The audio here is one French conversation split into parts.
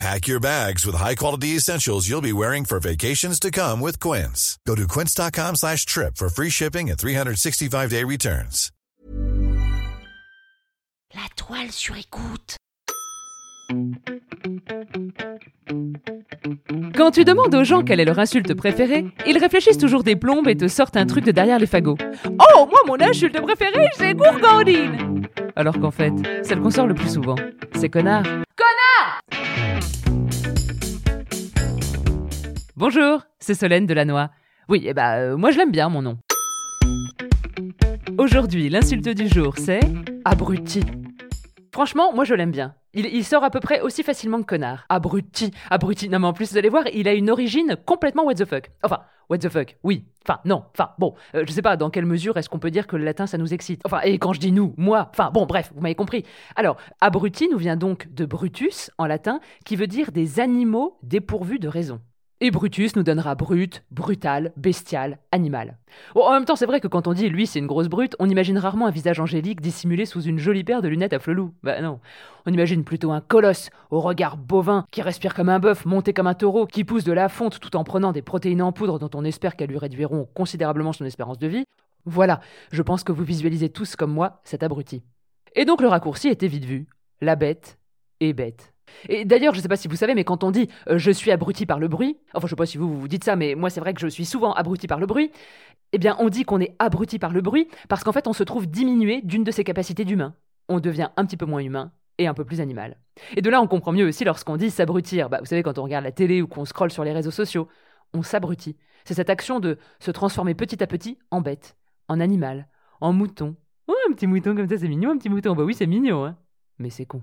Pack your bags with high-quality essentials you'll be wearing for vacations to come with Quince. Go to quince.com slash trip for free shipping and 365-day returns. La toile sur écoute. Quand tu demandes aux gens quelle est leur insulte préférée, ils réfléchissent toujours des plombes et te sortent un truc de derrière les fagots. Oh, moi mon insulte préférée, c'est gourgandine Alors qu'en fait, celle qu'on sort le plus souvent, c'est connard. Bonjour, c'est Solène Delannoy. Oui, eh bah, euh, moi je l'aime bien mon nom. Aujourd'hui, l'insulte du jour, c'est abruti. Franchement, moi je l'aime bien. Il, il sort à peu près aussi facilement que connard. Abruti, abruti. Non mais en plus, vous allez voir, il a une origine complètement what the fuck. Enfin, what the fuck, oui. Enfin, non, enfin, bon, euh, je sais pas dans quelle mesure est-ce qu'on peut dire que le latin ça nous excite? Enfin, et quand je dis nous, moi, enfin, bon, bref, vous m'avez compris. Alors, abruti nous vient donc de brutus en latin, qui veut dire des animaux dépourvus de raison. Et Brutus nous donnera brut, brutal, bestial, animal. Bon, en même temps, c'est vrai que quand on dit lui c'est une grosse brute, on imagine rarement un visage angélique dissimulé sous une jolie paire de lunettes à flelou. Bah non. On imagine plutôt un colosse, au regard bovin, qui respire comme un bœuf, monté comme un taureau, qui pousse de la fonte tout en prenant des protéines en poudre dont on espère qu'elles lui réduiront considérablement son espérance de vie. Voilà, je pense que vous visualisez tous comme moi cet abruti. Et donc le raccourci était vite vu. La bête est bête. Et d'ailleurs, je sais pas si vous savez, mais quand on dit euh, je suis abruti par le bruit, enfin je sais pas si vous vous dites ça, mais moi c'est vrai que je suis souvent abruti par le bruit, eh bien on dit qu'on est abruti par le bruit parce qu'en fait on se trouve diminué d'une de ses capacités d'humain. On devient un petit peu moins humain et un peu plus animal. Et de là on comprend mieux aussi lorsqu'on dit s'abrutir. Bah, vous savez, quand on regarde la télé ou qu'on scrolle sur les réseaux sociaux, on s'abrutit. C'est cette action de se transformer petit à petit en bête, en animal, en mouton. Oh, un petit mouton comme ça, c'est mignon, un petit mouton. Bah oui, c'est mignon, hein. Mais c'est con.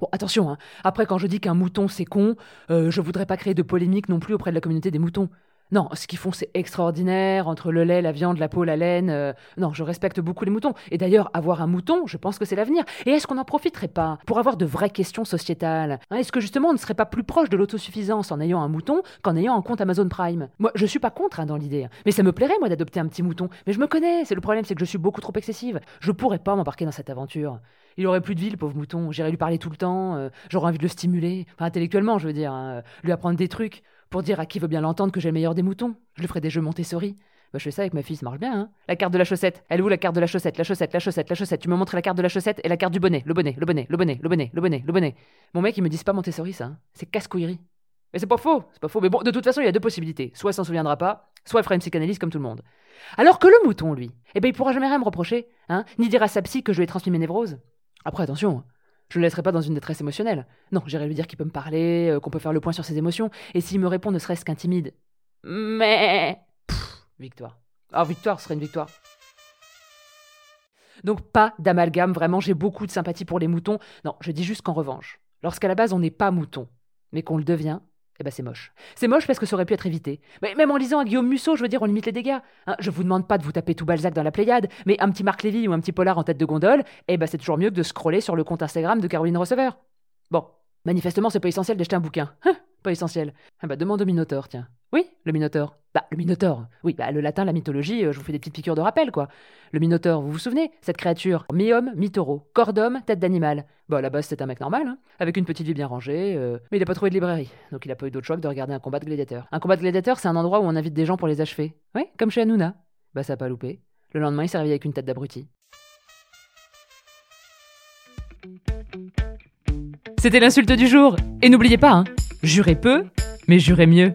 Bon, attention, hein. après quand je dis qu'un mouton c'est con, euh, je voudrais pas créer de polémique non plus auprès de la communauté des moutons. Non, ce qu'ils font c'est extraordinaire, entre le lait, la viande, la peau, la laine. euh, Non, je respecte beaucoup les moutons. Et d'ailleurs, avoir un mouton, je pense que c'est l'avenir. Et est-ce qu'on n'en profiterait pas pour avoir de vraies questions sociétales Hein, Est-ce que justement on ne serait pas plus proche de l'autosuffisance en ayant un mouton qu'en ayant un compte Amazon Prime? Moi, je suis pas contre hein, dans l'idée. hein. Mais ça me plairait moi d'adopter un petit mouton. Mais je me connais, c'est le problème, c'est que je suis beaucoup trop excessive. Je pourrais pas m'embarquer dans cette aventure. Il aurait plus de vie, le pauvre mouton. J'irais lui parler tout le temps. euh, J'aurais envie de le stimuler. Enfin, intellectuellement, je veux dire. hein, lui apprendre des trucs. Pour dire à qui veut bien l'entendre que j'ai le meilleur des moutons. Je lui ferai des jeux Montessori. Bah, je fais ça avec ma fille, ça marche bien, hein. La carte de la chaussette. Elle est où la carte de la chaussette? La chaussette, la chaussette, la chaussette. Tu me montres la carte de la chaussette et la carte du bonnet. Le bonnet, le bonnet, le bonnet, le bonnet, le bonnet, le bonnet. Mon mec, il me dit pas Montessori, ça. hein. C'est casse-couillerie. Mais c'est pas faux, c'est pas faux. Mais bon, de toute façon, il y a deux possibilités. Soit il s'en souviendra pas, soit il fera une psychanalyse comme tout le monde. Alors que le mouton, lui, eh ben, il pourra jamais rien me reprocher, hein, ni dire à sa psy que je lui ai transmis mes névroses. Après, attention, je le laisserai pas dans une détresse émotionnelle. Non, j'irai lui dire qu'il peut me parler, euh, qu'on peut faire le point sur ses émotions, et s'il me répond ne serait-ce qu'un timide. Mais. Pff, victoire. Ah, victoire, ce serait une victoire. Donc, pas d'amalgame, vraiment, j'ai beaucoup de sympathie pour les moutons. Non, je dis juste qu'en revanche, lorsqu'à la base on n'est pas mouton, mais qu'on le devient, eh ben c'est moche. C'est moche parce que ça aurait pu être évité. Mais même en lisant un Guillaume Musso, je veux dire, on limite les dégâts. Hein, je vous demande pas de vous taper tout Balzac dans la Pléiade, mais un petit Marc Lévy ou un petit Polar en tête de gondole, eh ben c'est toujours mieux que de scroller sur le compte Instagram de Caroline Receveur. Bon, manifestement, c'est pas essentiel d'acheter un bouquin. Hein, pas essentiel. Ah bah demande au Minotaure, tiens. Oui, le Minotaure. Bah, le Minotaure. Oui, bah le latin, la mythologie, euh, je vous fais des petites piqûres de rappel, quoi. Le Minotaure, vous vous souvenez? Cette créature, mi-homme, mi-taureau, corps d'homme, tête d'animal. Bah, à la base, c'est un mec normal, hein, avec une petite vie bien rangée, euh, mais il a pas trouvé de librairie, donc il a pas eu d'autre choix que de regarder un combat de gladiateurs. Un combat de gladiateurs, c'est un endroit où on invite des gens pour les achever. Oui, comme chez Hanouna. Bah, ça a pas loupé. Le lendemain, il s'est réveillé avec une tête d'abruti. C'était l'insulte du jour. Et n'oubliez pas, hein, jurez peu, mais jurez mieux.